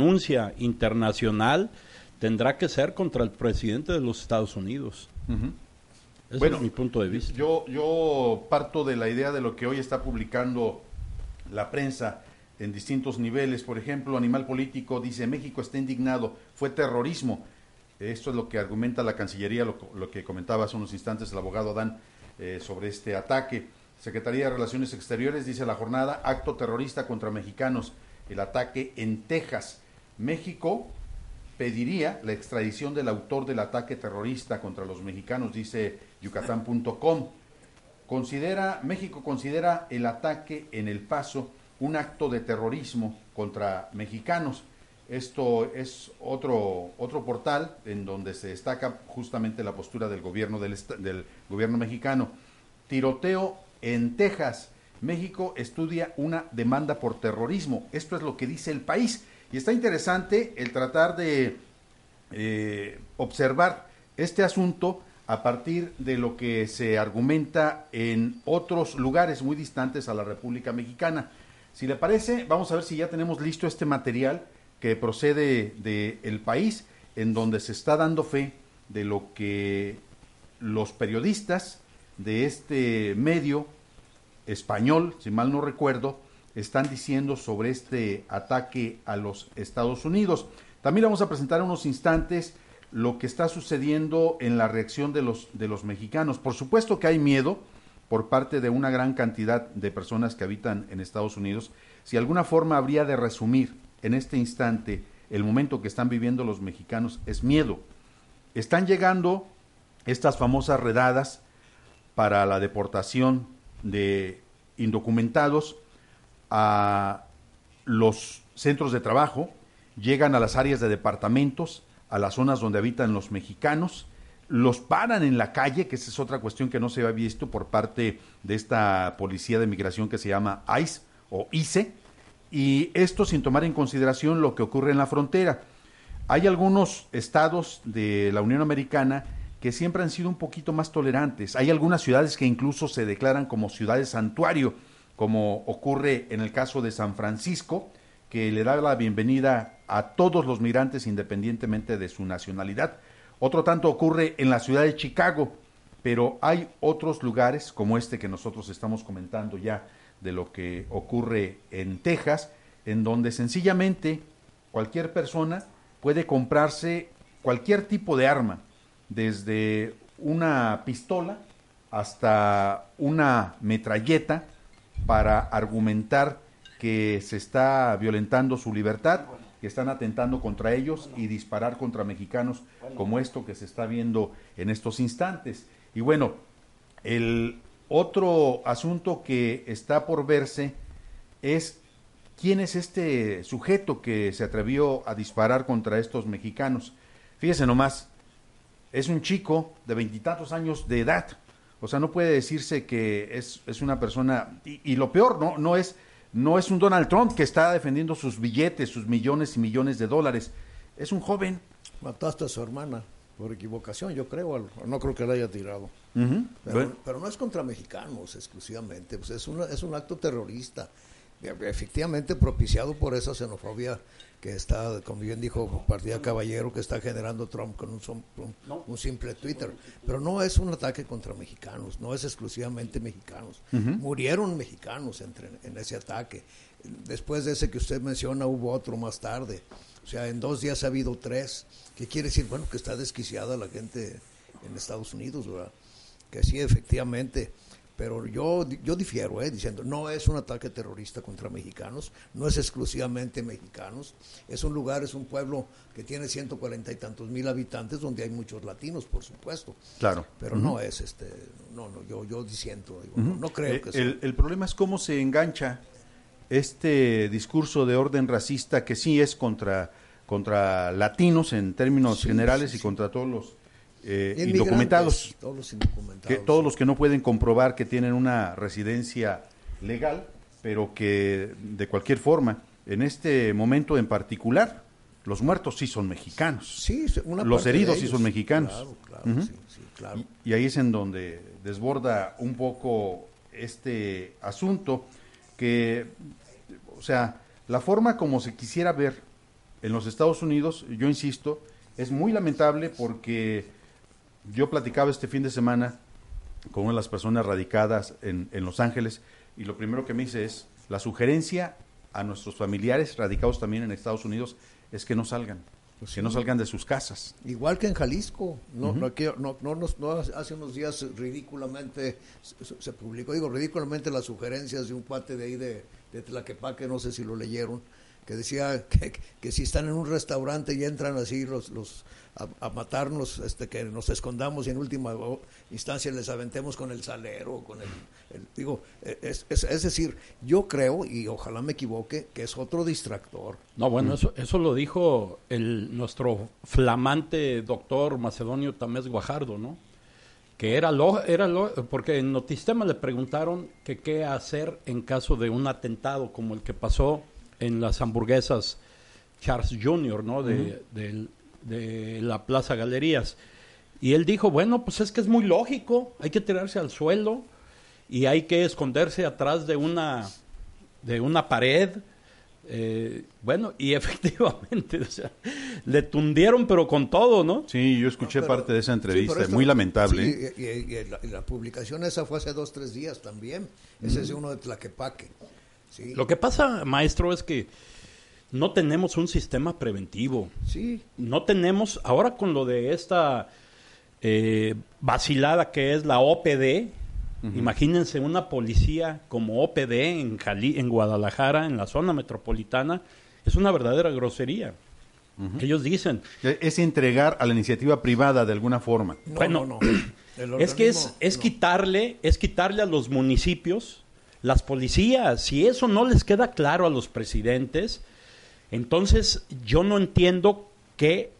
denuncia internacional tendrá que ser contra el presidente de los Estados Unidos. Ese Bueno, es mi punto de vista. Yo, yo parto de la idea de lo que hoy está publicando la prensa en distintos niveles. Por ejemplo, Animal Político dice, México está indignado, fue terrorismo. Esto es lo que argumenta la Cancillería, lo, lo que comentaba hace unos instantes el abogado Adán eh, sobre este ataque. Secretaría de Relaciones Exteriores dice la jornada, acto terrorista contra mexicanos, el ataque en Texas. México pediría la extradición del autor del ataque terrorista contra los mexicanos, dice yucatán.com. Considera, México considera el ataque en El Paso un acto de terrorismo contra mexicanos. Esto es otro, otro portal en donde se destaca justamente la postura del gobierno, del, gobierno mexicano. Tiroteo en Texas. México estudia una demanda por terrorismo. Esto es lo que dice el país. Y está interesante el tratar de eh, observar este asunto a partir de lo que se argumenta en otros lugares muy distantes a la República Mexicana. Si le parece, vamos a ver si ya tenemos listo este material que procede del país, en donde se está dando fe de lo que los periodistas de este medio español, si mal no recuerdo, están diciendo sobre este ataque a los Estados Unidos. También vamos a presentar en unos instantes lo que está sucediendo en la reacción de los, de los mexicanos. Por supuesto que hay miedo por parte de una gran cantidad de personas que habitan en Estados Unidos. Si alguna forma habría de resumir en este instante el momento que están viviendo los mexicanos, es miedo. Están llegando estas famosas redadas para la deportación de indocumentados a los centros de trabajo, llegan a las áreas de departamentos, a las zonas donde habitan los mexicanos, los paran en la calle, que esa es otra cuestión que no se había visto por parte de esta policía de migración que se llama ICE o ICE, y esto sin tomar en consideración lo que ocurre en la frontera. Hay algunos estados de la Unión Americana que siempre han sido un poquito más tolerantes. Hay algunas ciudades que incluso se declaran como ciudades santuario, como ocurre en el caso de San Francisco, que le da la bienvenida a todos los migrantes independientemente de su nacionalidad. Otro tanto ocurre en la ciudad de Chicago, pero hay otros lugares como este que nosotros estamos comentando ya de lo que ocurre en Texas, en donde sencillamente cualquier persona puede comprarse cualquier tipo de arma, desde una pistola hasta una metralleta, para argumentar que se está violentando su libertad, que están atentando contra ellos y disparar contra mexicanos como esto que se está viendo en estos instantes. Y bueno, el otro asunto que está por verse es quién es este sujeto que se atrevió a disparar contra estos mexicanos. Fíjese nomás, es un chico de veintitantos años de edad. O sea, no puede decirse que es, es una persona... Y, y, lo peor, ¿no? No es, no es un Donald Trump que está defendiendo sus billetes, sus millones y millones de dólares. Es un joven. Mataste a su hermana por equivocación, yo creo. No creo que la haya tirado. Uh -huh. pero, bueno. pero, no es contra mexicanos exclusivamente. Pues es, una, es un acto terrorista. Efectivamente propiciado por esa xenofobia que está, como bien dijo Partida Caballero, que está generando Trump con un, un, un, simple Twitter. Pero no es un ataque contra mexicanos, no es exclusivamente mexicanos. Uh -huh. Murieron mexicanos entre, en ese ataque. Después de ese que usted menciona, hubo otro más tarde. O sea, en dos días ha habido tres. ¿Qué quiere decir? Bueno, que está desquiciada la gente en Estados Unidos, ¿verdad? Que sí, efectivamente pero yo, yo difiero, ¿eh? diciendo, no es un ataque terrorista contra mexicanos, no es exclusivamente mexicanos, es un lugar, es un pueblo que tiene 140 y tantos mil habitantes, donde hay muchos latinos, por supuesto. Claro. Pero uh -huh. no es este, no, no, yo, yo diciendo, digo, uh -huh. no, no, creo eh, que el, el problema es cómo se engancha este discurso de orden racista que sí es contra, contra latinos en términos sí, generales sí, sí. y contra todos los eh, indocumentados, todos los indocumentados, que todos los que no pueden comprobar que tienen una residencia legal, pero que de cualquier forma, en este momento en particular, los muertos sí son mexicanos, sí, los heridos sí son mexicanos, claro, claro, uh -huh. sí, sí, claro. Y, y, ahí es en donde desborda un poco este asunto que, o sea, la forma como se quisiera ver en los Estados Unidos, yo insisto, es muy lamentable porque yo platicaba este fin de semana con una de las personas radicadas en, en Los Ángeles y lo primero que me dice es, la sugerencia a nuestros familiares radicados también en Estados Unidos es que no salgan, pues que no salgan de sus casas. Igual que en Jalisco, no, no, no, no, hace unos días ridículamente se, publicó, digo ridículamente las sugerencias de un cuate de ahí de, de Tlaquepaque, no sé si lo leyeron, que decía que, que, si están en un restaurante y entran así los, los a, matarnos, este, que nos escondamos y en última instancia les aventemos con el salero, con el, digo, e, es, es, decir, yo creo y ojalá me equivoque que es otro distractor. No, bueno, eso, eso lo dijo el nuestro flamante doctor Macedonio Tamés Guajardo, ¿no? que era lo, era lo, porque en Notistema le preguntaron que qué hacer en caso de un atentado como el que pasó en las hamburguesas Charles Jr., ¿no? De, de la Plaza Galerías. Y él dijo, bueno, pues es que es muy lógico, hay que tirarse al suelo y hay que esconderse atrás de una, de una pared. Eh, bueno, y efectivamente, o sea, le tundieron pero con todo, ¿no? Sí, yo escuché parte de esa entrevista, muy lamentable. Sí, y, la, publicación esa fue hace dos, tres días también. Ese es uno de Tlaquepaque. Sí. Lo que pasa, maestro, es que no tenemos un sistema preventivo. Sí. No tenemos, ahora con lo de esta eh, vacilada que es la OPD, imagínense una policía como OPD en, en Guadalajara, en la zona metropolitana, es una verdadera grosería. Ellos dicen. Es entregar a la iniciativa privada de alguna forma. bueno, no, es que es, es quitarle, es quitarle a los municipios las policías. Si eso no les queda claro a los presidentes, entonces, yo no entiendo qué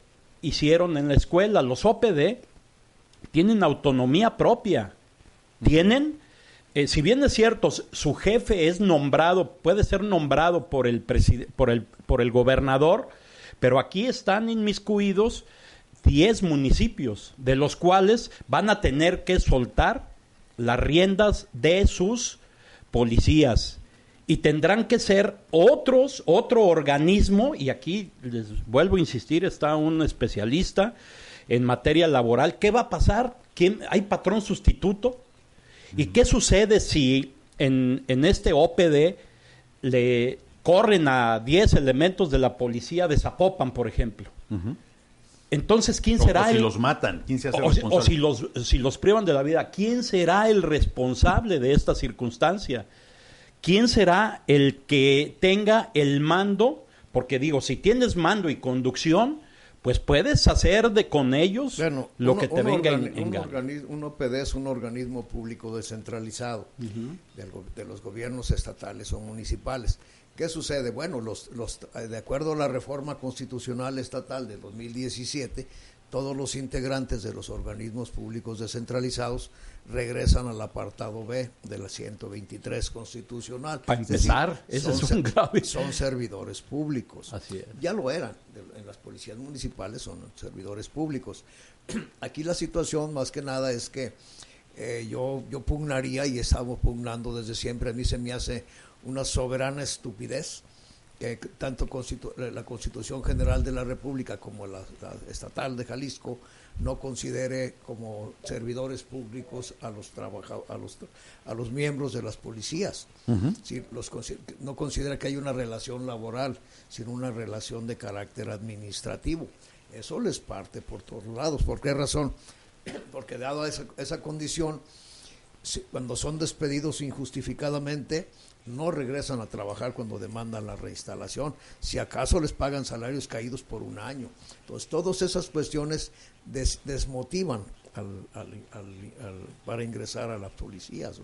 hicieron en la escuela. Los OPD tienen autonomía propia. Tienen, eh, si bien es cierto, su jefe es nombrado, puede ser nombrado por el, por el, por el gobernador, pero aquí están inmiscuidos 10 municipios, de los cuales van a tener que soltar las riendas de sus policías y tendrán que ser otros, otro organismo, y aquí les vuelvo a insistir, está un especialista en materia laboral. ¿Qué va a pasar? ¿Quién, ¿Hay patrón sustituto? ¿Y qué sucede si en, en este OPD le corren a 10 elementos de la policía de Zapopan, por ejemplo? Entonces, ¿quién será o el... si los matan, ¿quién se hace o, responsable? o si los, si los privan de la vida, ¿quién será el responsable de esta circunstancia? ¿quién será el que tenga el mando? Porque digo, si tienes mando y conducción, pues puedes hacer de con ellos lo que te venga en, un, un OPD es un organismo público descentralizado de, los gobiernos estatales o municipales. ¿Qué sucede? Bueno, los, los, de acuerdo a la reforma constitucional estatal de 2017, todos los integrantes de los organismos públicos descentralizados regresan al apartado B de la 123 constitucional. Para empezar, son, es un grave. Son servidores públicos. Así es. Ya lo eran. En las policías municipales son servidores públicos. Aquí la situación más que nada es que eh, yo, yo pugnaría y estamos pugnando desde siempre. A mí se me hace una soberana estupidez que tanto la Constitución General de la República como la, estatal de Jalisco no considere como servidores públicos a los a los a los miembros de las policías. los, no considera que hay una relación laboral, sino una relación de carácter administrativo. Eso les parte por todos lados. ¿Por qué razón? Porque dado esa, esa condición, cuando son despedidos injustificadamente, no regresan a trabajar cuando demandan la reinstalación, si acaso les pagan salarios caídos por un año. Entonces, todas esas cuestiones desmotivan para ingresar a las policías,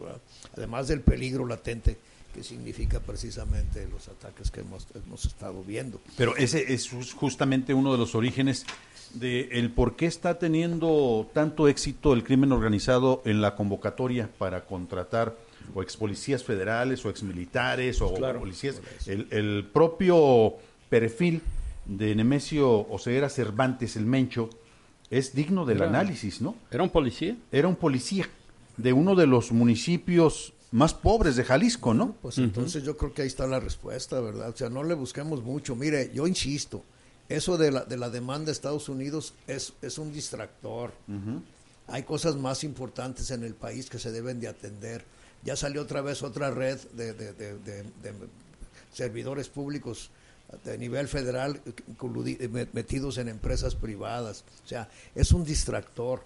además del peligro latente que significa precisamente los ataques que hemos, hemos estado viendo. Pero ese es justamente uno de los orígenes de el por qué está teniendo tanto éxito el crimen organizado en la convocatoria para contratar o ex policías federales o ex militares o policías. El, el, propio perfil de Nemesio Oseguera Cervantes, el Mencho, es digno del análisis, ¿no? ¿Era un policía? Era un policía de uno de los municipios más pobres de Jalisco, ¿no? Pues entonces yo creo que ahí está la respuesta, ¿verdad? O sea, no le busquemos mucho. Mire, yo insisto, eso de la, de la demanda de Estados Unidos es, es un distractor. Hay cosas más importantes en el país que se deben de atender. Ya salió otra vez otra red de, de, servidores públicos de nivel federal metidos en empresas privadas. O sea, es un distractor.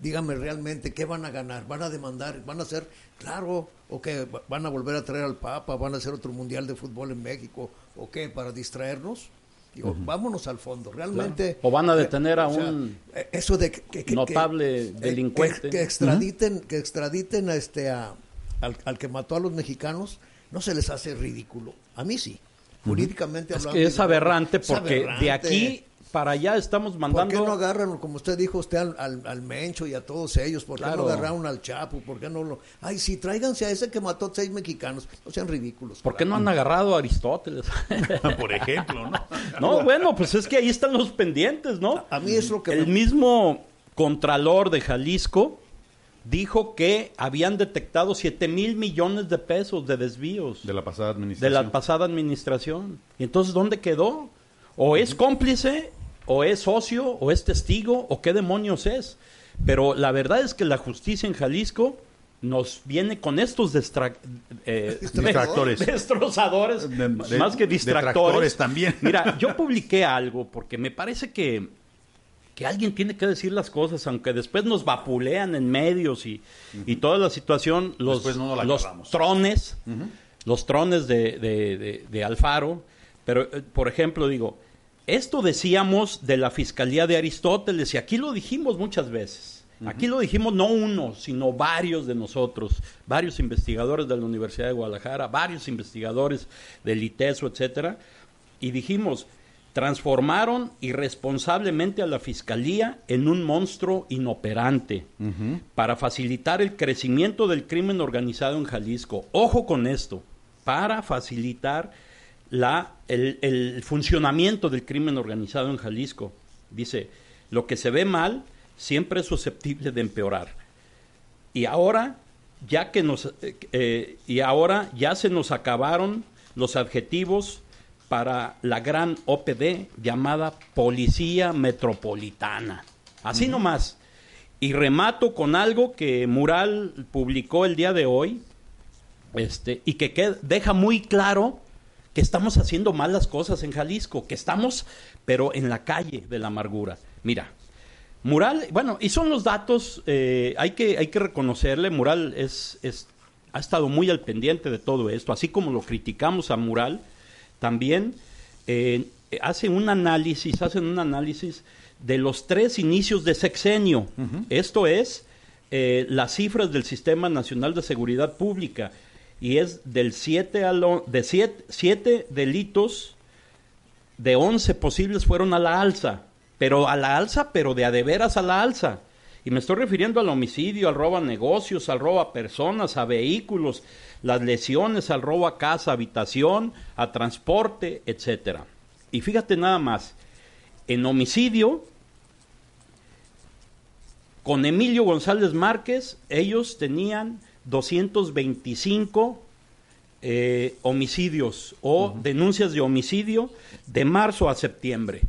Dígame realmente, ¿qué van a ganar? ¿Van a demandar? ¿Van a hacer, claro, o qué? ¿Van a volver a traer al Papa? ¿Van a hacer otro Mundial de Fútbol en México? ¿O qué? ¿Para distraernos? Digo, vámonos al fondo. Realmente. O van a detener a un eh, eso de que, notable eh, delincuente. Que, extraditen, que extraditen a este a, al, que mató a los mexicanos, no se les hace ridículo. A mí sí. Jurídicamente es Que es aberrante porque de aquí para allá estamos mandando. ¿Por qué no agarran, como usted dijo, usted al, al, Mencho y a todos ellos? ¿Por qué no agarraron al Chapo? ¿Por qué no lo.? Ay, sí, tráiganse a ese que mató a seis mexicanos. No sean ridículos. ¿Por qué no han agarrado a Aristóteles? por ejemplo, ¿no? no, bueno, pues es que ahí están los pendientes, ¿no? A, mí es lo que. El mismo Contralor de Jalisco dijo que habían detectado 7 mil millones de pesos de desvíos. De la pasada administración. De la pasada administración. ¿Y entonces dónde quedó? O es cómplice o es socio, o es testigo, o qué demonios es. Pero la verdad es que la justicia en Jalisco nos viene con estos eh, distractores. destrozadores, más que distractores. también. Mira, yo publiqué algo porque me parece que, que alguien tiene que decir las cosas, aunque después nos vapulean en medios y, y toda la situación, los, los trones, los trones de, de, de Alfaro. Pero, eh, por ejemplo, digo, esto decíamos de la Fiscalía de Aristóteles y aquí lo dijimos muchas veces. Aquí lo dijimos no uno, sino varios de nosotros, varios investigadores de la Universidad de Guadalajara, varios investigadores del ITESO, etcétera, y dijimos, transformaron irresponsablemente a la Fiscalía en un monstruo inoperante para facilitar el crecimiento del crimen organizado en Jalisco. Ojo con esto, para facilitar la, el, funcionamiento del crimen organizado en Jalisco. Dice, lo que se ve mal siempre es susceptible de empeorar. Y ahora, ya que nos, eh, eh, y ahora ya se nos acabaron los adjetivos para la gran OPD llamada Policía Metropolitana. Así nomás. Y remato con algo que Mural publicó el día de hoy, este, y que deja muy claro que estamos haciendo mal las cosas en Jalisco, que estamos, pero en la calle de la amargura. Mira, Mural, bueno, y son los datos, eh, hay, que, hay que reconocerle, Mural es, es, ha estado muy al pendiente de todo esto, así como lo criticamos a Mural, también eh, hacen un análisis, hacen un análisis de los tres inicios de sexenio. Esto es eh, las cifras del Sistema Nacional de Seguridad Pública y es del 7 a de 7 delitos de 11 posibles fueron a la alza, pero a la alza, pero de a de veras a la alza. Y me estoy refiriendo al homicidio, al robo a negocios, al robo a personas, a vehículos, las lesiones, al robo a casa, habitación, a transporte, etcétera. Y fíjate nada más, en homicidio, con Emilio González Márquez, ellos tenían 225 eh, homicidios o denuncias de homicidio de marzo a septiembre.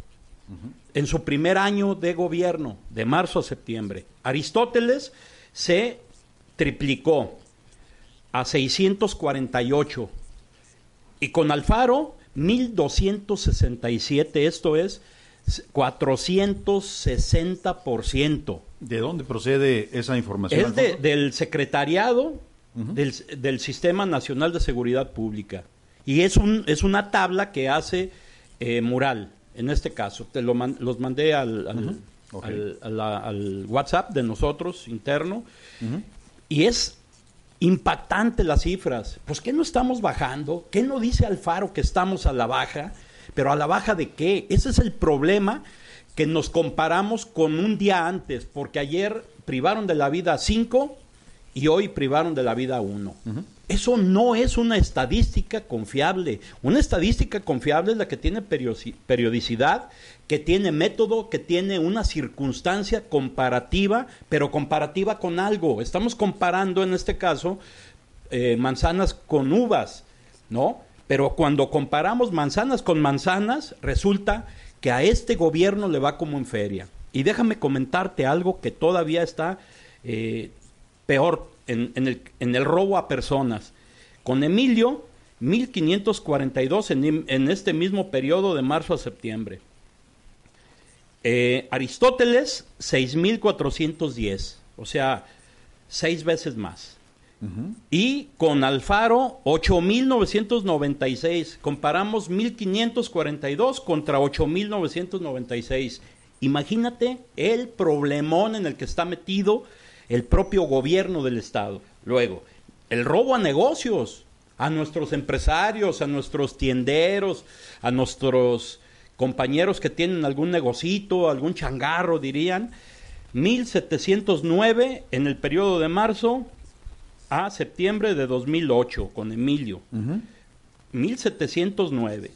En su primer año de gobierno, de marzo a septiembre. Aristóteles se triplicó a 648 y con Alfaro 1267, esto es 460%. ¿De dónde procede esa información? Es del secretariado del, Sistema Nacional de Seguridad Pública. Y es, un, es una tabla que hace eh, Mural, en este caso. Te lo los mandé al, al, WhatsApp de nosotros, interno. Y es impactante las cifras. Pues, ¿qué no estamos bajando? ¿Qué no dice Alfaro que estamos a la baja? Pero a la baja de qué? Ese es el problema que nos comparamos con un día antes, porque ayer privaron de la vida a cinco y hoy privaron de la vida a uno. Eso no es una estadística confiable. Una estadística confiable es la que tiene periodicidad, que tiene método, que tiene una circunstancia comparativa, pero comparativa con algo. Estamos comparando en este caso eh, manzanas con uvas, ¿no? Pero cuando comparamos manzanas con manzanas, resulta que a este gobierno le va como en feria. Y déjame comentarte algo que todavía está eh, peor en, el, en, el, robo a personas. Con Emilio, 1542 en, en este mismo periodo de marzo a septiembre. Eh, Aristóteles, 6410, o sea, seis veces más. Y con Alfaro, 8.996. Comparamos 1.542 contra 8.996. Imagínate el problemón en el que está metido el propio gobierno del Estado. Luego, el robo a negocios, a nuestros empresarios, a nuestros tienderos, a nuestros compañeros que tienen algún negocito, algún changarro, dirían. 1709 en el periodo de marzo, a septiembre de 2008 con Emilio. 1709.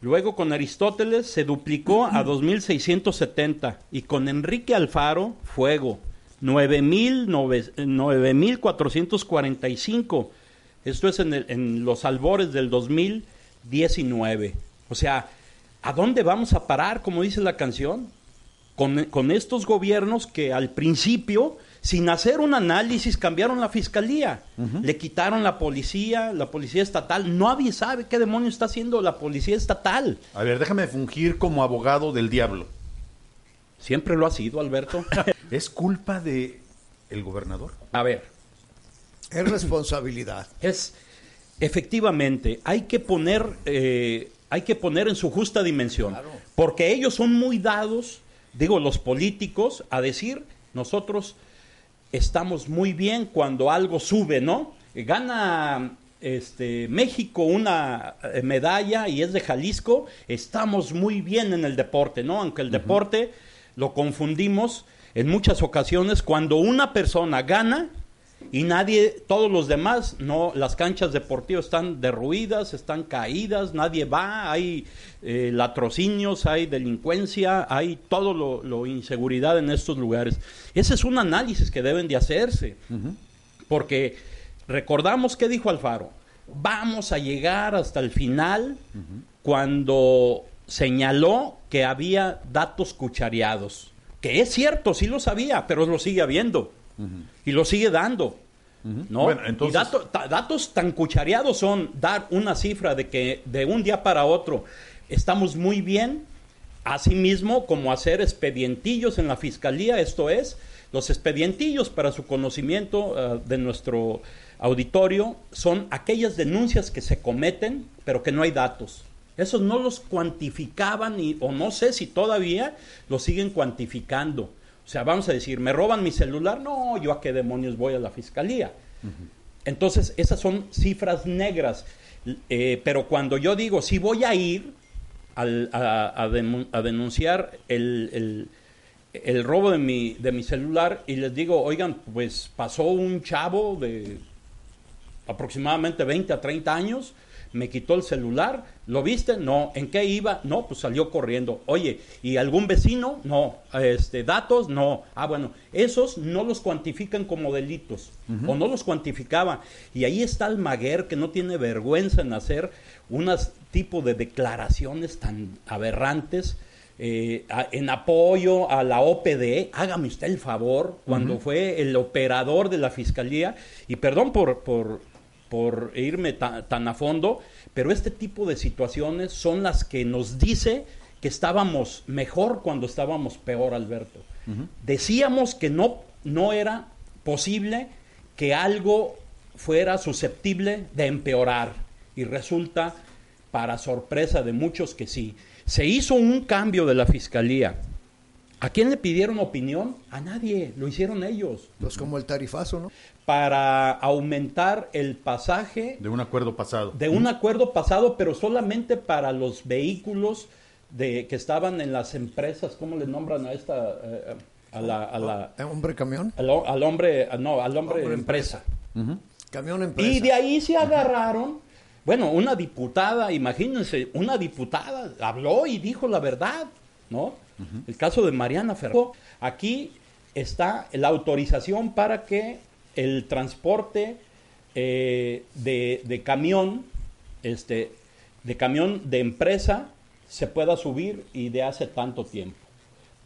Luego con Aristóteles se duplicó a 2670 y con Enrique Alfaro, fuego, 9445. Esto es en, en los albores del 2019. O sea, ¿a dónde vamos a parar, como dice la canción? Con, con estos gobiernos que al principio sin hacer un análisis, cambiaron la fiscalía, le quitaron la policía, la policía estatal. Nadie sabe qué demonio está haciendo la policía estatal. A ver, déjame fungir como abogado del diablo. Siempre lo ha sido, Alberto. ¿Es culpa de el gobernador? A ver. Es responsabilidad. Es, efectivamente, hay que poner, eh, hay que poner en su justa dimensión. Porque ellos son muy dados, digo, los políticos, a decir, nosotros estamos muy bien cuando algo sube, ¿no? Gana este, México una eh, medalla y es de Jalisco, estamos muy bien en el deporte, ¿no? Aunque el deporte lo confundimos en muchas ocasiones cuando una persona gana y nadie, todos los demás, no, las canchas deportivas están derruidas, están caídas, nadie va, hay eh, latrocinios, hay delincuencia, hay todo lo, inseguridad en estos lugares. Ese es un análisis que deben de hacerse, porque recordamos que dijo Alfaro, vamos a llegar hasta el final cuando señaló que había datos cuchareados, que es cierto, sí lo sabía, pero lo sigue habiendo y lo sigue dando. ¿no? Y datos tan cuchareados son dar una cifra de que de un día para otro estamos muy bien, asimismo como hacer expedientillos en la fiscalía, esto es, los expedientillos para su conocimiento eh, de nuestro auditorio son aquellas denuncias que se cometen, pero que no hay datos. Esos no los cuantificaban y, o no sé si todavía los siguen cuantificando. O sea, vamos a decir, ¿me roban mi celular? No, yo a qué demonios voy a la fiscalía. Entonces, esas son cifras negras. Eh, pero cuando yo digo, si voy a ir a, denunciar el, el, robo de mi, de mi celular y les digo, oigan, pues pasó un chavo de aproximadamente 20 a 30 años me quitó el celular, ¿lo viste? No, ¿en qué iba? No, pues salió corriendo. Oye, ¿y algún vecino? No, este, datos, no. Ah, bueno, esos no los cuantifican como delitos, o no los cuantificaba. Y ahí está el Maguer que no tiene vergüenza en hacer unas tipo de declaraciones tan aberrantes. Eh, en apoyo a la OPD, hágame usted el favor, cuando fue el operador de la fiscalía, y perdón por, por por irme tan a fondo, pero este tipo de situaciones son las que nos dice que estábamos mejor cuando estábamos peor, Alberto. Decíamos que no, no era posible que algo fuera susceptible de empeorar y resulta, para sorpresa de muchos, que sí. Se hizo un cambio de la fiscalía ¿A quién le pidieron opinión? A nadie, lo hicieron ellos. Pues como el tarifazo, ¿no? Para aumentar el pasaje. De un acuerdo pasado. De un acuerdo pasado, pero solamente para los vehículos de, que estaban en las empresas, ¿cómo le nombran a esta? Eh, a la, a la, ¿Hombre camión? Al, hombre, no, al hombre, empresa. Camión empresa. Y de ahí se agarraron. Bueno, una diputada, imagínense, una diputada habló y dijo la verdad, ¿no? El caso de Mariana Ferro. Aquí está la autorización para que el transporte eh, de, camión, este, de camión de empresa, se pueda subir y de hace tanto tiempo.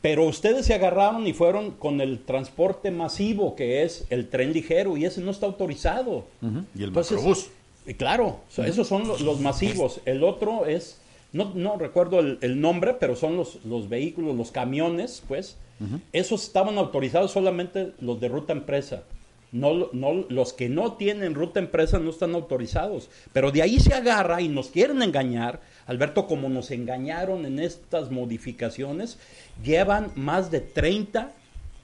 Pero ustedes se agarraron y fueron con el transporte masivo que es el tren ligero y ese no está autorizado. Y el Entonces, Claro, esos son los, masivos. El otro es, no, no recuerdo el, nombre, pero son los, los vehículos, los camiones, pues. Esos estaban autorizados solamente los de ruta empresa. No, no, los que no tienen ruta empresa no están autorizados. Pero de ahí se agarra y nos quieren engañar. Alberto, como nos engañaron en estas modificaciones, llevan más de 30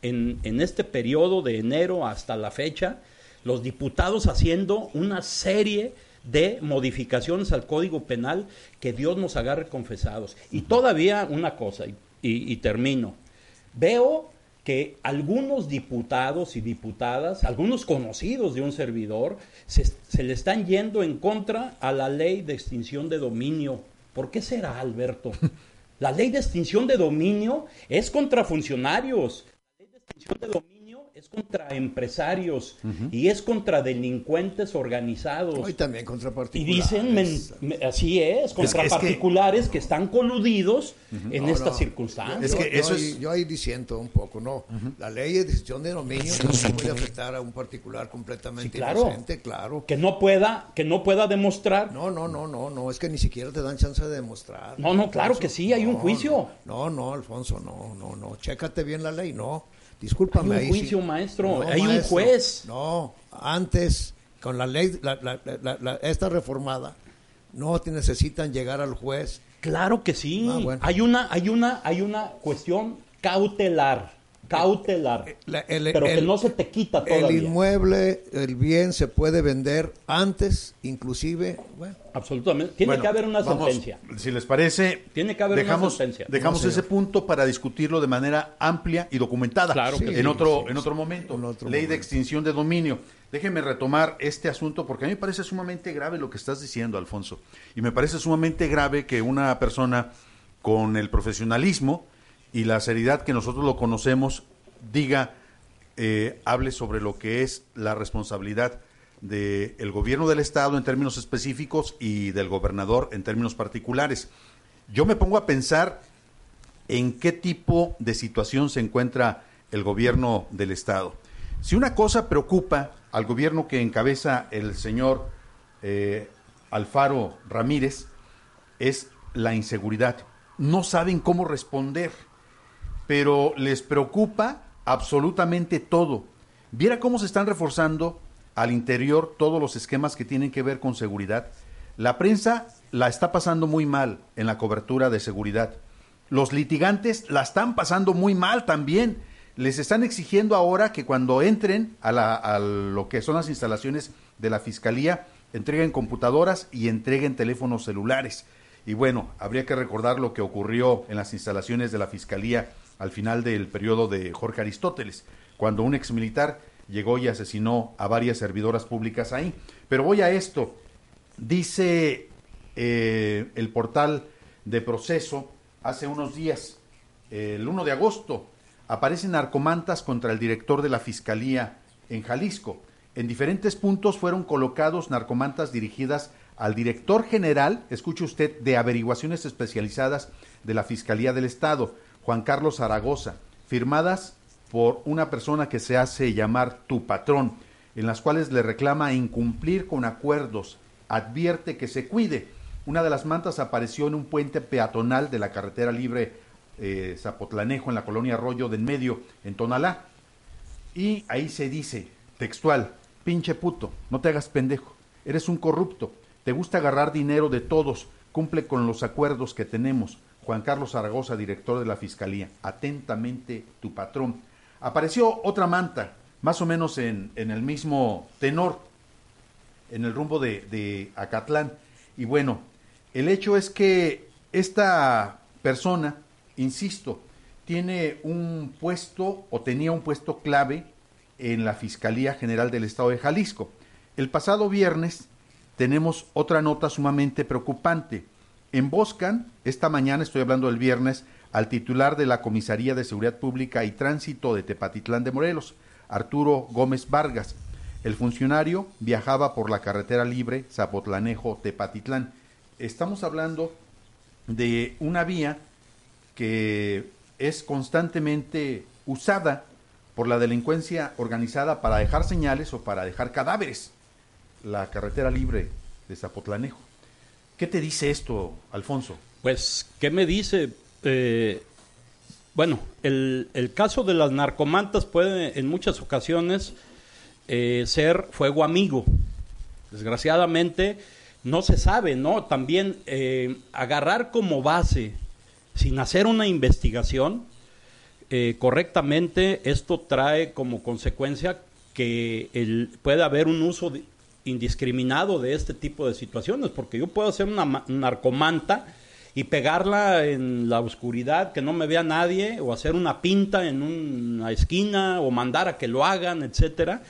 en, en este periodo de enero hasta la fecha, los diputados haciendo una serie de modificaciones al Código Penal que Dios nos agarre confesados. Y todavía una cosa, y termino. Veo que algunos diputados y diputadas, algunos conocidos de un servidor, se, le están yendo en contra a la ley de extinción de dominio. ¿Por qué será, Alberto? La ley de extinción de dominio es contra funcionarios. La ley de extinción de dominio es contra empresarios y es contra delincuentes organizados. Y también contra particulares. Y dicen, así es, contra particulares que... están coludidos en estas circunstancias. Es que eso yo, ahí, disiento un poco, no. La ley de decisión de dominio no puede afectar a un particular completamente claro, claro. Que no pueda, que no pueda demostrar. No, no, no, no, no, es que ni siquiera te dan chance de demostrar. No, no, claro que sí, hay un juicio. No, no, Alfonso, no, no, no, chécate bien la ley, no. Discúlpame. Hay un juicio, maestro. hay un juez. No, antes, con la ley, esta reformada, no te necesitan llegar al juez. Claro que sí. Ah, hay una, hay una, hay una cuestión cautelar cautelar, pero que no se te quita todavía. El inmueble, el bien se puede vender antes, inclusive, bueno. Absolutamente. Tiene que haber una sentencia. Si les parece, tiene que haber dejamos, una sentencia. Dejamos ese punto para discutirlo de manera amplia y documentada. Claro que en otro en otro momento. Ley de extinción de dominio. Déjeme retomar este asunto porque a mí me parece sumamente grave lo que estás diciendo, Alfonso. Y me parece sumamente grave que una persona con el profesionalismo y la seriedad que nosotros lo conocemos diga, eh, hable sobre lo que es la responsabilidad del gobierno del Estado en términos específicos y del gobernador en términos particulares. Yo me pongo a pensar en qué tipo de situación se encuentra el gobierno del Estado. Si una cosa preocupa al gobierno que encabeza el señor eh, Alfaro Ramírez, es la inseguridad. No saben cómo responder pero les preocupa absolutamente todo. Viera cómo se están reforzando al interior todos los esquemas que tienen que ver con seguridad. La prensa la está pasando muy mal en la cobertura de seguridad. Los litigantes la están pasando muy mal también. Les están exigiendo ahora que cuando entren a, a lo que son las instalaciones de la Fiscalía, entreguen computadoras y entreguen teléfonos celulares. Y bueno, habría que recordar lo que ocurrió en las instalaciones de la Fiscalía al final del periodo de Jorge Aristóteles, cuando un exmilitar llegó y asesinó a varias servidoras públicas ahí. Pero voy a esto. Dice eh, el portal de proceso hace unos días, el 1 de agosto, aparecen narcomantas contra el director de la Fiscalía en Jalisco. En diferentes puntos fueron colocados narcomantas dirigidas al director general, escuche usted, de averiguaciones especializadas de la Fiscalía del Estado, Juan Carlos Zaragoza, firmadas por una persona que se hace llamar tu patrón, en las cuales le reclama incumplir con acuerdos, advierte que se cuide. Una de las mantas apareció en un puente peatonal de la carretera libre eh, Zapotlanejo en la colonia Arroyo del Medio, en Tonalá. Y ahí se dice, textual, pinche puto, no te hagas pendejo, eres un corrupto, te gusta agarrar dinero de todos, cumple con los acuerdos que tenemos, Juan Carlos Zaragoza, director de la Fiscalía. Atentamente, tu patrón. Apareció otra manta, más o menos en, el mismo tenor, en el rumbo de, de Acatlán. Y bueno, el hecho es que esta persona, insisto, tiene un puesto o tenía un puesto clave en la Fiscalía General del Estado de Jalisco. El pasado viernes tenemos otra nota sumamente preocupante. Emboscan, esta mañana, estoy hablando del viernes, al titular de la Comisaría de Seguridad Pública y Tránsito de Tepatitlán de Morelos, Arturo Gómez Vargas. El funcionario viajaba por la carretera libre Zapotlanejo-Tepatitlán. Estamos hablando de una vía que es constantemente usada por la delincuencia organizada para dejar señales o para dejar cadáveres, la carretera libre de Zapotlanejo. ¿Qué te dice esto, Alfonso? Pues, ¿qué me dice? Eh, bueno, el, caso de las narcomantas puede en muchas ocasiones eh, ser fuego amigo. Desgraciadamente, no se sabe, ¿no? También eh, agarrar como base, sin hacer una investigación correctamente, esto trae como consecuencia que el, puede haber un uso indiscriminado de este tipo de situaciones, porque yo puedo hacer una narcomanta y pegarla en la oscuridad, que no me vea nadie, o hacer una pinta en una esquina, o mandar a que lo hagan, etcétera.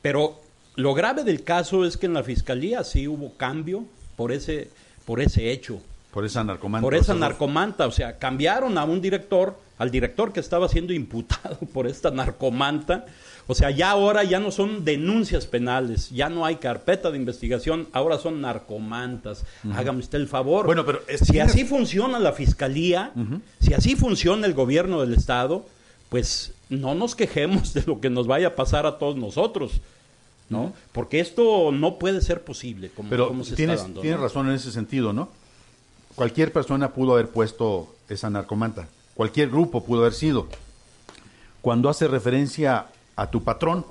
Pero lo grave del caso es que en la fiscalía sí hubo cambio por ese, por ese hecho. Por esa narcomanta. Por esa narcomanta. O sea, cambiaron a un director, al director que estaba siendo imputado por esta narcomanta. O sea, ya ahora ya no son denuncias penales, ya no hay carpeta de investigación, ahora son narcomantas. Hágame usted el favor. Bueno, pero si así funciona la fiscalía, si así funciona el gobierno del Estado, pues no nos quejemos de lo que nos vaya a pasar a todos nosotros. ¿no? Porque esto no puede ser posible como, Pero tienes, Tienes razón en ese sentido, ¿no? Cualquier persona pudo haber puesto esa narcomanta, cualquier grupo pudo haber sido. Cuando hace referencia a tu patrón,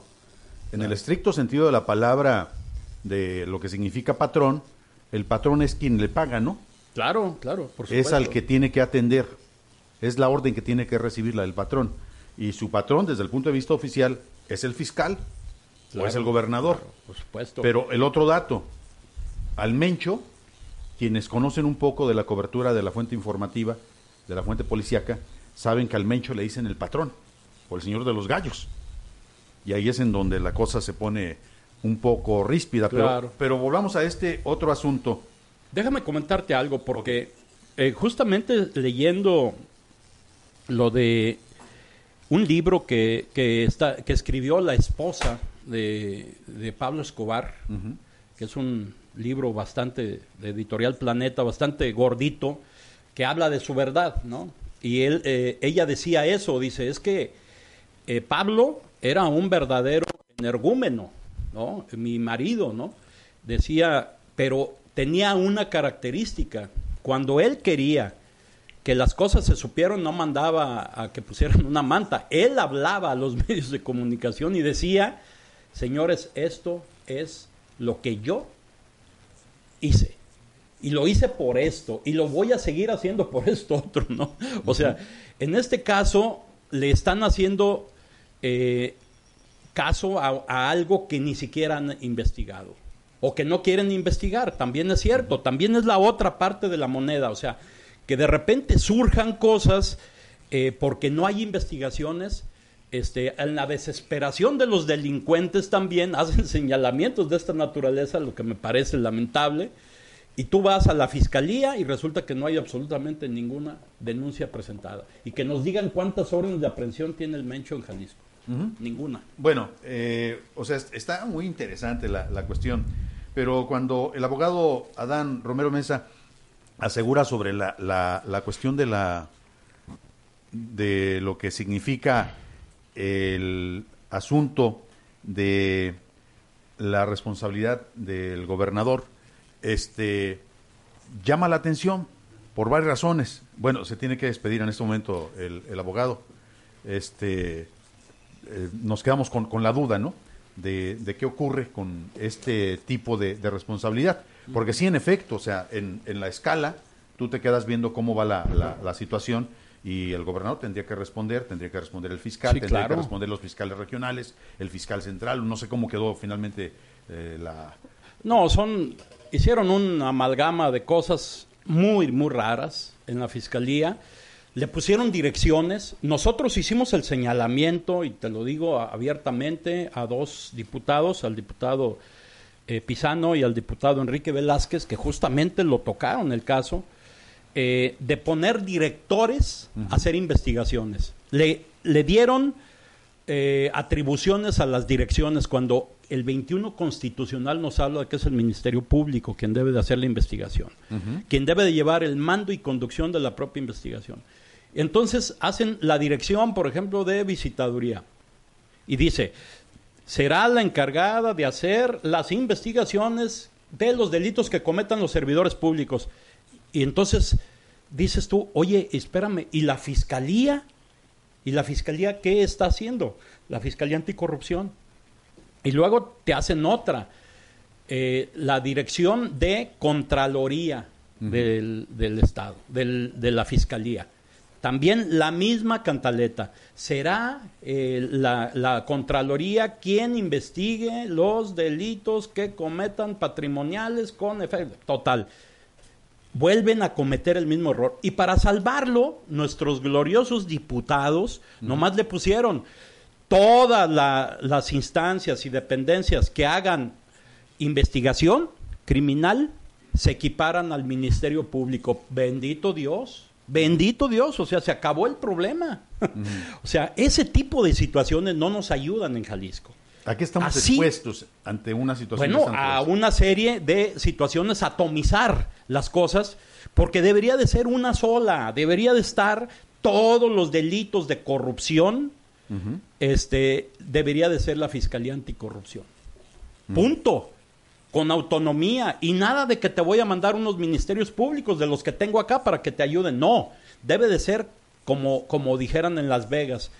en el estricto sentido de la palabra de lo que significa patrón, el patrón es quien le paga, ¿no? Claro, claro, por supuesto. Es al que tiene que atender, es la orden que tiene que recibir la del patrón. Y su patrón, desde el punto de vista oficial, es el fiscal o es el gobernador. por supuesto. Pero el otro dato, al Mencho, quienes conocen un poco de la cobertura de la fuente informativa, de la fuente policíaca, saben que al Mencho le dicen el patrón, o el señor de los gallos. Y ahí es en donde la cosa se pone un poco ríspida. Pero, pero volvamos a este otro asunto. Déjame comentarte algo, porque eh, justamente leyendo lo de un libro que, que, está, que escribió la esposa de, Pablo Escobar, que es un libro bastante de editorial Planeta, bastante gordito, que habla de su verdad, ¿no? Y él, eh, ella decía eso, dice, es que eh, Pablo era un verdadero energúmeno, ¿no? Mi marido, ¿no? Decía, pero tenía una característica, cuando él quería que las cosas se supieron, no mandaba a que pusieran una manta, él hablaba a los medios de comunicación y decía, señores, esto es lo que yo hice. Y lo hice por esto, y lo voy a seguir haciendo por esto otro, ¿no? O sea, en este caso le están haciendo eh, caso a, algo que ni siquiera han investigado o que no quieren investigar, también es cierto, también es la otra parte de la moneda, o sea, que de repente surjan cosas eh, porque no hay investigaciones este, en la desesperación de los delincuentes también hacen señalamientos de esta naturaleza, lo que me parece lamentable. Y tú vas a la fiscalía y resulta que no hay absolutamente ninguna denuncia presentada. Y que nos digan cuántas órdenes de aprehensión tiene el Mencho en Jalisco. Ninguna. Bueno, eh, o sea, está muy interesante la, cuestión. Pero cuando el abogado Adán Romero Mesa asegura sobre la, la, la cuestión de la de lo que significa el asunto de la responsabilidad del gobernador este llama la atención por varias razones. Bueno, se tiene que despedir en este momento el, abogado. Este, eh, nos quedamos con, con, la duda, ¿no? De, de, qué ocurre con este tipo de, responsabilidad. Porque sí, en efecto, o sea, en, en, la escala, tú te quedas viendo cómo va la, la, la situación y el gobernador tendría que responder, tendría que responder el fiscal, tendría que responder los fiscales regionales, el fiscal central, no sé cómo quedó finalmente eh, la... No, son, hicieron una amalgama de cosas muy, muy raras en la fiscalía, le pusieron direcciones, nosotros hicimos el señalamiento, y te lo digo abiertamente, a dos diputados, al diputado eh, Pisano y al diputado Enrique Velázquez, que justamente lo tocaron el caso, eh, de poner directores a hacer investigaciones. Le, le dieron eh, atribuciones a las direcciones cuando el 21 constitucional nos habla de que es el Ministerio Público quien debe de hacer la investigación, quien debe de llevar el mando y conducción de la propia investigación. Entonces hacen la dirección, por ejemplo, de visitaduría y dice, será la encargada de hacer las investigaciones de los delitos que cometan los servidores públicos. Y entonces dices tú, oye, espérame, ¿y la fiscalía? ¿Y la fiscalía qué está haciendo? La fiscalía anticorrupción. Y luego te hacen otra, eh, la dirección de Contraloría del, Estado, de la Fiscalía. También la misma cantaleta. Será eh, la, la, Contraloría quien investigue los delitos que cometan patrimoniales con efecto. Total. Vuelven a cometer el mismo error. Y para salvarlo, nuestros gloriosos diputados nomás le pusieron todas las instancias y dependencias que hagan investigación criminal se equiparan al Ministerio Público. Bendito Dios. Bendito Dios, o sea, se acabó el problema. o sea, ese tipo de situaciones no nos ayudan en Jalisco. ¿A qué estamos expuestos ante una situación? Bueno, a una serie de situaciones, atomizar las cosas, porque debería de ser una sola, debería de estar todos los delitos de corrupción, este, debería de ser la Fiscalía Anticorrupción. Punto con autonomía y nada de que te voy a mandar unos ministerios públicos de los que tengo acá para que te ayuden. No, debe de ser como, como dijeran en Las Vegas,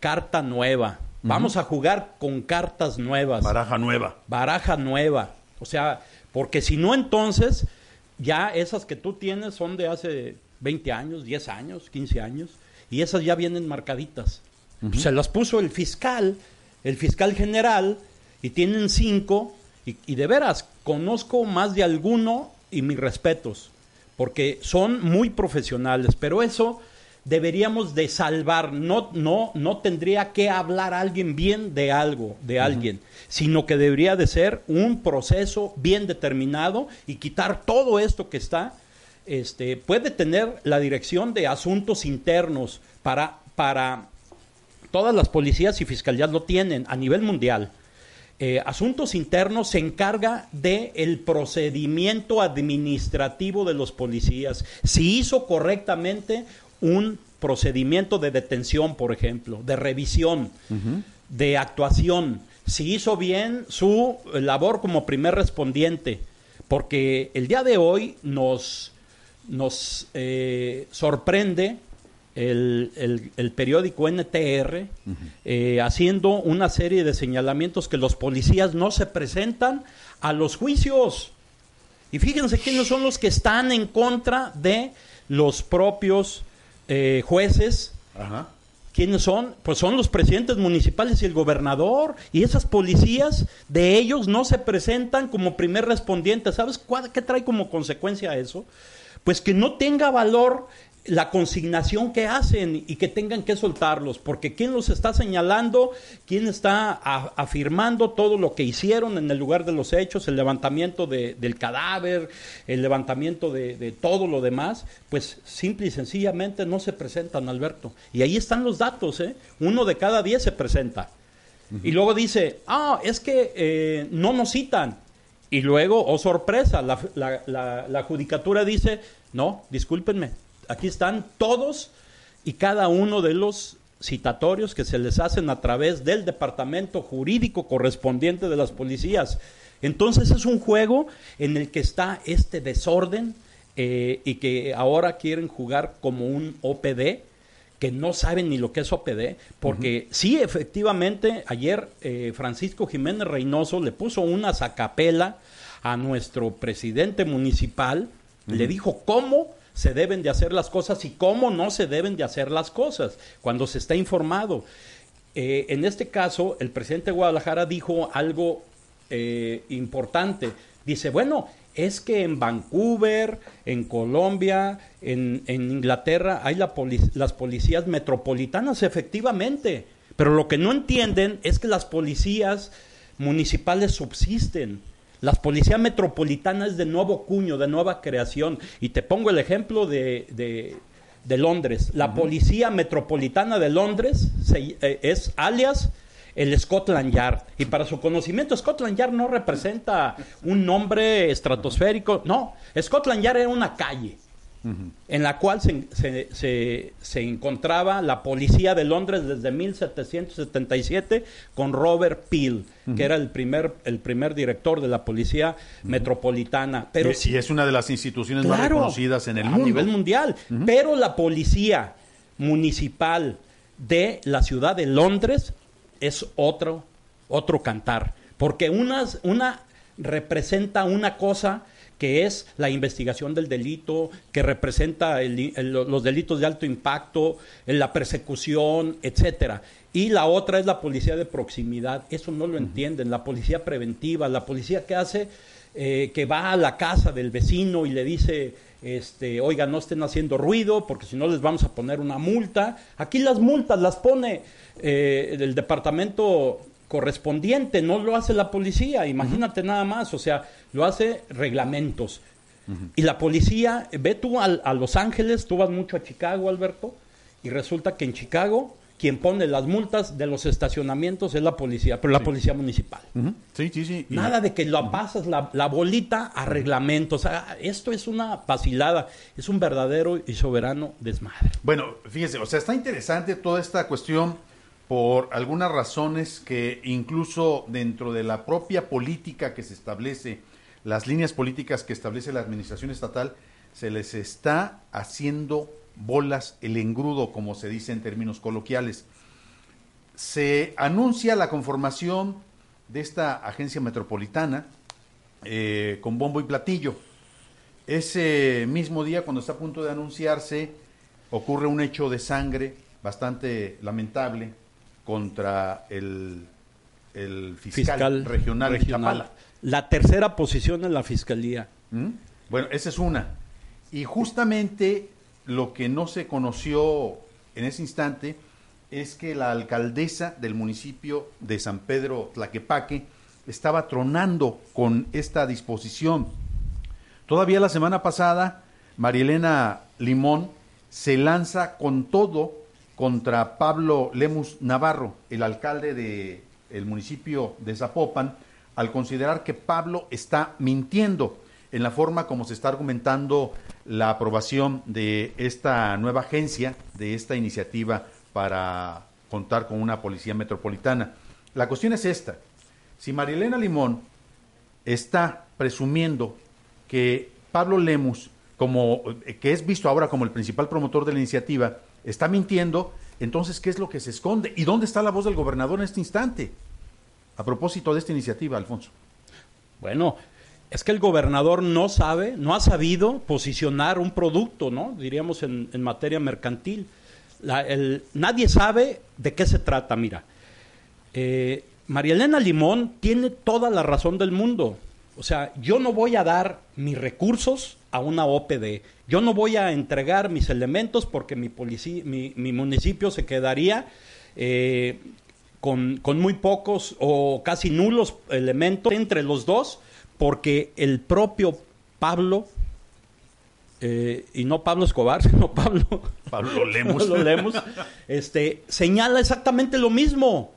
carta nueva. Vamos a jugar con cartas nuevas. Baraja nueva. Baraja nueva. O sea, porque si no entonces, ya esas que tú tienes son de hace 20 años, 10 años, 15 años, y esas ya vienen marcaditas. Se las puso el fiscal, el fiscal general, y tienen cinco y, de veras, conozco más de alguno y mis respetos, porque son muy profesionales, pero eso deberíamos de salvar, no, no, no tendría que hablar alguien bien de algo, de alguien, sino que debería de ser un proceso bien determinado y quitar todo esto que está, este, puede tener la dirección de asuntos internos para, para todas las policías y fiscalías lo tienen a nivel mundial eh, asuntos Internos se encarga del el procedimiento administrativo de los policías. Si hizo correctamente un procedimiento de detención, por ejemplo, de revisión, de actuación, si hizo bien su labor como primer respondiente, porque el día de hoy nos, nos eh, sorprende el, periódico NTR eh, haciendo una serie de señalamientos que los policías no se presentan a los juicios. Y fíjense quiénes son los que están en contra de los propios eh, jueces. ¿Quiénes son? Pues son los presidentes municipales y el gobernador. Y esas policías de ellos no se presentan como primer respondiente. ¿Sabes qué trae como consecuencia eso? Pues que no tenga valor la consignación que hacen y que tengan que soltarlos, porque quién los está señalando, quién está afirmando todo lo que hicieron en el lugar de los hechos, el levantamiento del cadáver, el levantamiento de, todo lo demás, pues simple y sencillamente no se presentan, Alberto. Y ahí están los datos, ¿eh? uno de cada diez se presenta. Y luego dice, ah, es que eh, no nos citan. Y luego, oh sorpresa, la, la, la judicatura dice, no, discúlpenme, aquí están todos y cada uno de los citatorios que se les hacen a través del departamento jurídico correspondiente de las policías. Entonces es un juego en el que está este desorden eh, y que ahora quieren jugar como un OPD, que no saben ni lo que es OPD, porque sí, efectivamente, ayer eh, Francisco Jiménez Reynoso le puso una sacapela a nuestro presidente municipal, le dijo cómo se deben de hacer las cosas y cómo no se deben de hacer las cosas cuando se está informado. Eh, en este caso, el presidente de Guadalajara dijo algo eh, importante. Dice, bueno, es que en Vancouver, en Colombia, en, Inglaterra hay las policías metropolitanas, efectivamente. Pero lo que no entienden es que las policías municipales subsisten las policías metropolitanas de nuevo cuño, de nueva creación. Y te pongo el ejemplo de, de, Londres. La policía metropolitana de Londres eh, es alias el Scotland Yard. Y para su conocimiento, Scotland Yard no representa un nombre estratosférico, no, Scotland Yard era una calle en la cual se, se, encontraba la policía de Londres desde 1777 con Robert Peel, que era el primer, el primer director de la policía metropolitana. Pero y, es una de las instituciones más reconocidas en el mundo. A nivel mundial. Pero la policía municipal de la ciudad de Londres es otro, otro cantar. Porque una representa una cosa que es la investigación del delito, que representa los delitos de alto impacto, la persecución, etcétera. Y la otra es la policía de proximidad. Eso no lo entienden. La policía preventiva, la policía que hace, eh, que va a la casa del vecino y le dice, este, oiga, no estén haciendo ruido porque si no les vamos a poner una multa. Aquí las multas las pone eh, el departamento correspondiente, no lo hace la policía, imagínate nada más, o sea, lo hace reglamentos. Y la policía, ve tú a, Los Ángeles, tú vas mucho a Chicago, Alberto, y resulta que en Chicago quien pone las multas de los estacionamientos es la policía, pero la policía municipal. Sí, sí, sí. Nada de que lo pasas la, la, bolita a reglamentos. esto es una vacilada, es un verdadero y soberano desmadre. Bueno, fíjese, o sea, está interesante toda esta cuestión por algunas razones que incluso dentro de la propia política que se establece, las líneas políticas que establece la administración estatal, se les está haciendo bolas el engrudo, como se dice en términos coloquiales. Se anuncia la conformación de esta agencia metropolitana eh, con bombo y platillo. Ese mismo día, cuando está a punto de anunciarse, ocurre un hecho de sangre bastante lamentable contra el, fiscal, regional, regional. La tercera posición en la fiscalía. ¿Mm? Bueno, esa es una. Y justamente lo que no se conoció en ese instante es que la alcaldesa del municipio de San Pedro Tlaquepaque estaba tronando con esta disposición. Todavía la semana pasada, Marielena Limón se lanza con todo contra Pablo Lemus Navarro, el alcalde del el municipio de Zapopan, al considerar que Pablo está mintiendo en la forma como se está argumentando la aprobación de esta nueva agencia, de esta iniciativa para contar con una policía metropolitana. La cuestión es esta. Si Marilena Limón está presumiendo que Pablo Lemus, como, que es visto ahora como el principal promotor de la iniciativa, está mintiendo, entonces, ¿qué es lo que se esconde? ¿Y dónde está la voz del gobernador en este instante? A propósito de esta iniciativa, Alfonso. Bueno, es que el gobernador no sabe, no ha sabido posicionar un producto, ¿no? Diríamos en, materia mercantil. nadie sabe de qué se trata, mira. Eh, María Elena Limón tiene toda la razón del mundo. O sea, yo no voy a dar mis recursos a una OPD. Yo no voy a entregar mis elementos porque mi, mi, municipio se quedaría eh, con, muy pocos o casi nulos elementos entre los dos porque el propio Pablo, eh, y no Pablo Escobar, sino Pablo, Pablo Lemos, Pablo Lemos este, señala exactamente lo mismo.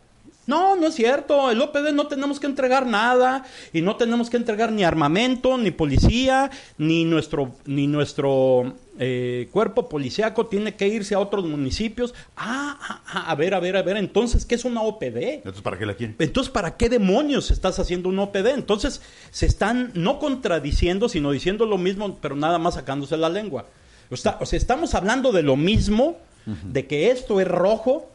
No, no es cierto. El OPD no tenemos que entregar nada y no tenemos que entregar ni armamento, ni policía, ni nuestro, ni nuestro eh, cuerpo policíaco tiene que irse a otros municipios. Ah, ah, ah, a ver, a ver, a ver. Entonces, ¿qué es una OPD? Entonces, ¿para qué la quieren? Entonces, ¿para qué demonios estás haciendo una OPD? Entonces, se están no contradiciendo, sino diciendo lo mismo, pero nada más sacándose la lengua. O sea, estamos hablando de lo mismo, de que esto es rojo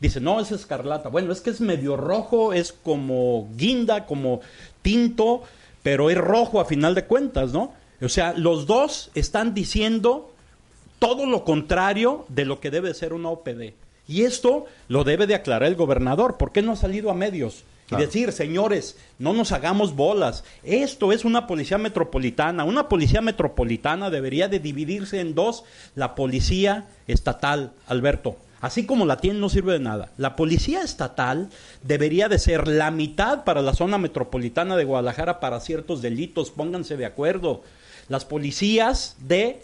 Dice, no, es escarlata. Bueno, es que es medio rojo, es como guinda, como tinto, pero es rojo a final de cuentas, ¿no? O sea, los dos están diciendo todo lo contrario de lo que debe ser una OPD. Y esto lo debe de aclarar el gobernador. ¿Por qué no ha salido a medios? Y decir, señores, no nos hagamos bolas. Esto es una policía metropolitana. Una policía metropolitana debería de dividirse en dos. La policía estatal, Alberto, Así como la tiene no sirve de nada. La policía estatal debería de ser la mitad para la zona metropolitana de Guadalajara para ciertos delitos, pónganse de acuerdo. Las policías de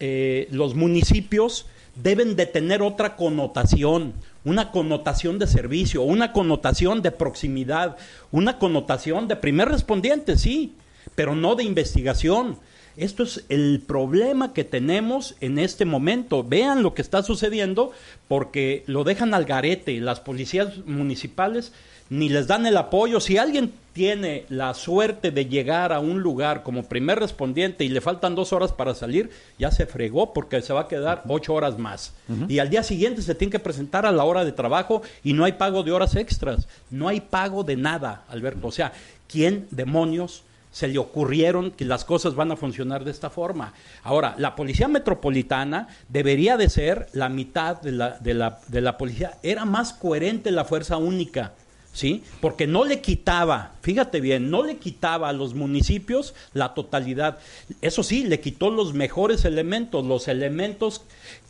eh, los municipios deben de tener otra connotación, una connotación de servicio, una connotación de proximidad, una connotación de primer respondiente, sí, pero no de investigación. Esto es el problema que tenemos en este momento. Vean lo que está sucediendo porque lo dejan al garete. Las policías municipales ni les dan el apoyo. Si alguien tiene la suerte de llegar a un lugar como primer respondiente y le faltan dos horas para salir, ya se fregó porque se va a quedar ocho horas más. Y al día siguiente se tiene que presentar a la hora de trabajo y no hay pago de horas extras. No hay pago de nada, Alberto. O sea, ¿quién demonios se le ocurrieron que las cosas van a funcionar de esta forma. Ahora, la policía metropolitana debería de ser la mitad de la, de la, de la policía. Era más coherente la fuerza única. ¿sí? Porque no le quitaba, fíjate bien, no le quitaba a los municipios la totalidad. Eso sí, le quitó los mejores elementos, los elementos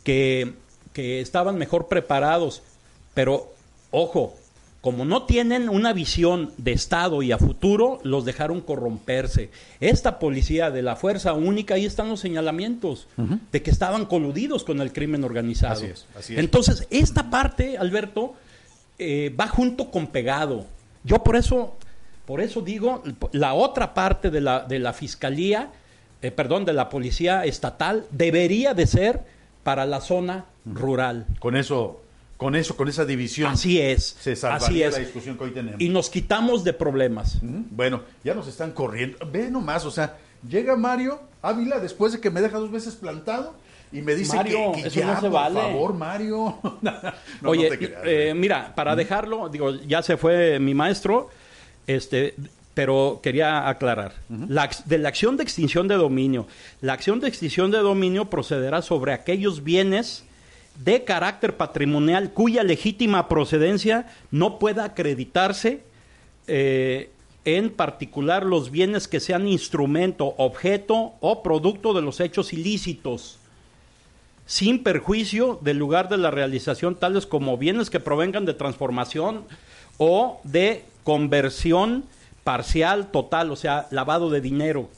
que, que estaban mejor preparados. Pero, ojo, como no tienen una visión de Estado y a futuro, los dejaron corromperse. Esta policía de la Fuerza Única, ahí están los señalamientos de que estaban coludidos con el crimen organizado. Así es, así es. Entonces, esta parte, Alberto, eh, va junto con pegado. Yo por eso, por eso digo, la otra parte de la, de la fiscalía, eh, perdón, de la policía estatal, debería de ser para la zona rural. Con eso, con eso, con esa división. Así es. Se salvaría la discusión que hoy tenemos. Y nos quitamos de problemas. Bueno, ya nos están corriendo. Ve nomás, o sea, llega Mario Ávila después de que me deja dos veces plantado y me dice Mario, que, eso no se vale. Por favor, Mario. Oye, eh, mira, para dejarlo, digo, ya se fue mi maestro, este, pero quería aclarar. la, de la acción de extinción de dominio, la acción de extinción de dominio procederá sobre aquellos bienes de carácter patrimonial cuya legítima procedencia no pueda acreditarse, eh, en particular los bienes que sean instrumento, objeto o producto de los hechos ilícitos sin perjuicio del lugar de la realización, tales como bienes que provengan de transformación o de conversión parcial, total, o sea, lavado de dinero.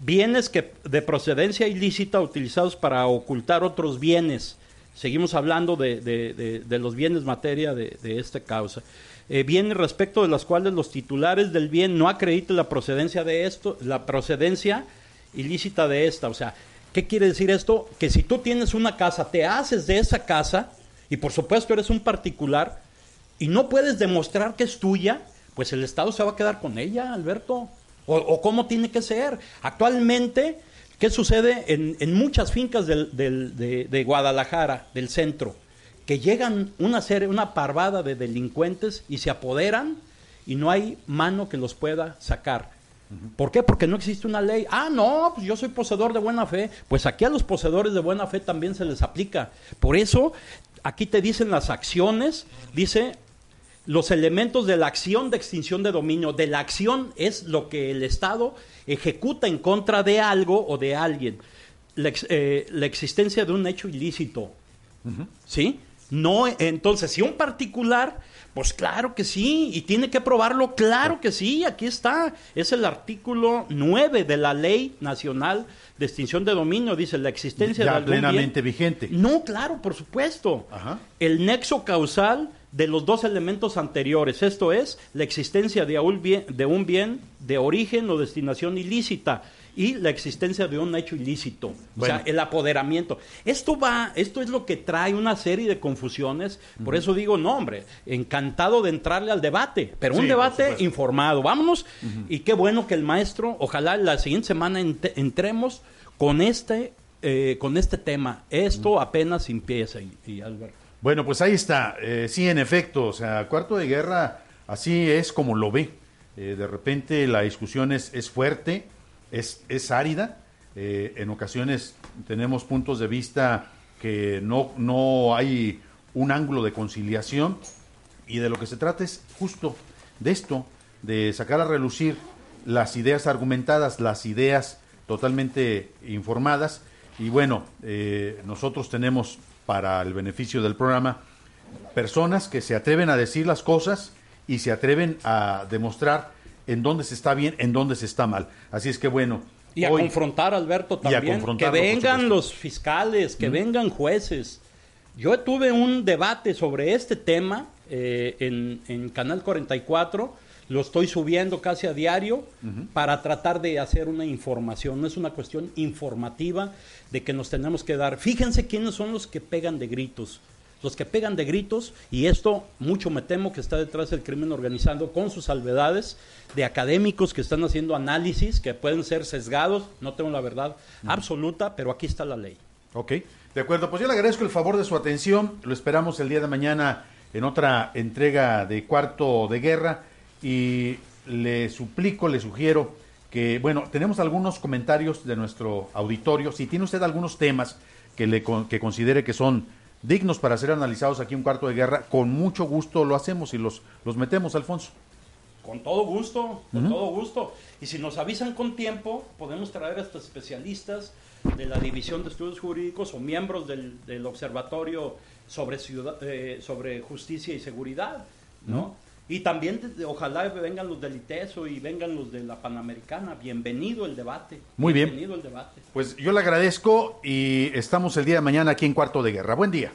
Bienes que de procedencia ilícita utilizados para ocultar otros bienes. Seguimos hablando de, los bienes materia de, esta causa. Eh, bienes respecto de los cuales los titulares del bien no acrediten la procedencia de esto, la procedencia ilícita de esta. O sea, ¿Qué quiere decir esto? Que si tú tienes una casa, te haces de esa casa, y por supuesto eres un particular, y no puedes demostrar que es tuya, pues el Estado se va a quedar con ella, Alberto. O, cómo tiene que ser. Actualmente, ¿qué sucede en, muchas fincas de, Guadalajara, del centro? Que llegan una serie, una parvada de delincuentes y se apoderan y no hay mano que los pueda sacar. ¿Por qué? Porque no existe una ley. Ah, no, pues yo soy poseedor de buena fe. Pues aquí a los poseedores de buena fe también se les aplica. Por eso, aquí te dicen las acciones, dice los elementos de la acción de extinción de dominio. De la acción es lo que el Estado ejecuta en contra de algo o de alguien. La, eh, existencia de un hecho ilícito. ¿Sí? No, entonces, si un particular pues claro que sí, y tiene que probarlo, claro que sí, aquí está. Es el artículo 9 de la Ley Nacional de Extinción de Dominio, dice la existencia de plenamente vigente. No, claro, por supuesto. El nexo causal de los dos elementos anteriores, esto es, la existencia de un bien de, un bien de origen o destinación ilícita y la existencia de un hecho ilícito, o sea, el apoderamiento. Esto va, esto es lo que trae una serie de confusiones, por eso digo, no, hombre, encantado de entrarle al debate, pero un debate informado. Vámonos y qué bueno que el maestro, ojalá la siguiente semana entremos con este eh, con este tema. Esto apenas empieza y, Alberto. Bueno, pues ahí está. Eh, sí, en efecto, o sea, cuarto de guerra así es como lo ve. Eh, de repente la discusión es, es fuerte, es, árida. Eh, en ocasiones tenemos puntos de vista que no, no hay un ángulo de conciliación y de lo que se trata es justo de esto, de sacar a relucir las ideas argumentadas, las ideas totalmente informadas y bueno, eh, nosotros tenemos para el beneficio del programa personas que se atreven a decir las cosas y se atreven a demostrar en dónde se está bien, en dónde se está mal. Así es que bueno. Y a confrontar, Alberto, también. que vengan los fiscales, que vengan jueces, Yo tuve un debate sobre este tema eh, en, en, Canal 44, lo estoy subiendo casi a diario para tratar de hacer una información, no es una cuestión informativa de que nos tenemos que dar. Fíjense quiénes son los que pegan de gritos. Los que pegan de gritos, y esto mucho me temo que está detrás del crimen organizado con sus salvedades, de académicos que están haciendo análisis que pueden ser sesgados, no tengo la verdad absoluta, pero aquí está la ley. Ok, de acuerdo, pues yo le agradezco el favor de su atención, lo esperamos el día de mañana en otra entrega de Cuarto de Guerra y le suplico, le sugiero que, bueno, tenemos algunos comentarios de nuestro auditorio, si tiene usted algunos temas que, le, que considere que son dignos para ser analizados aquí en Cuarto de Guerra, con mucho gusto lo hacemos y los, los metemos, Alfonso. Con todo gusto, con todo gusto. Y si nos avisan con tiempo, podemos traer a estos especialistas de la División de Estudios Jurídicos o miembros del, Observatorio sobre, ciudad, eh, sobre Justicia y Seguridad, ¿no? Y también desde, ojalá vengan los del ITESO y vengan los de la Panamericana. Bienvenido el debate. Muy bien. Bienvenido el debate. Pues yo le agradezco y estamos el día de mañana aquí en Cuarto de Guerra. Buen día.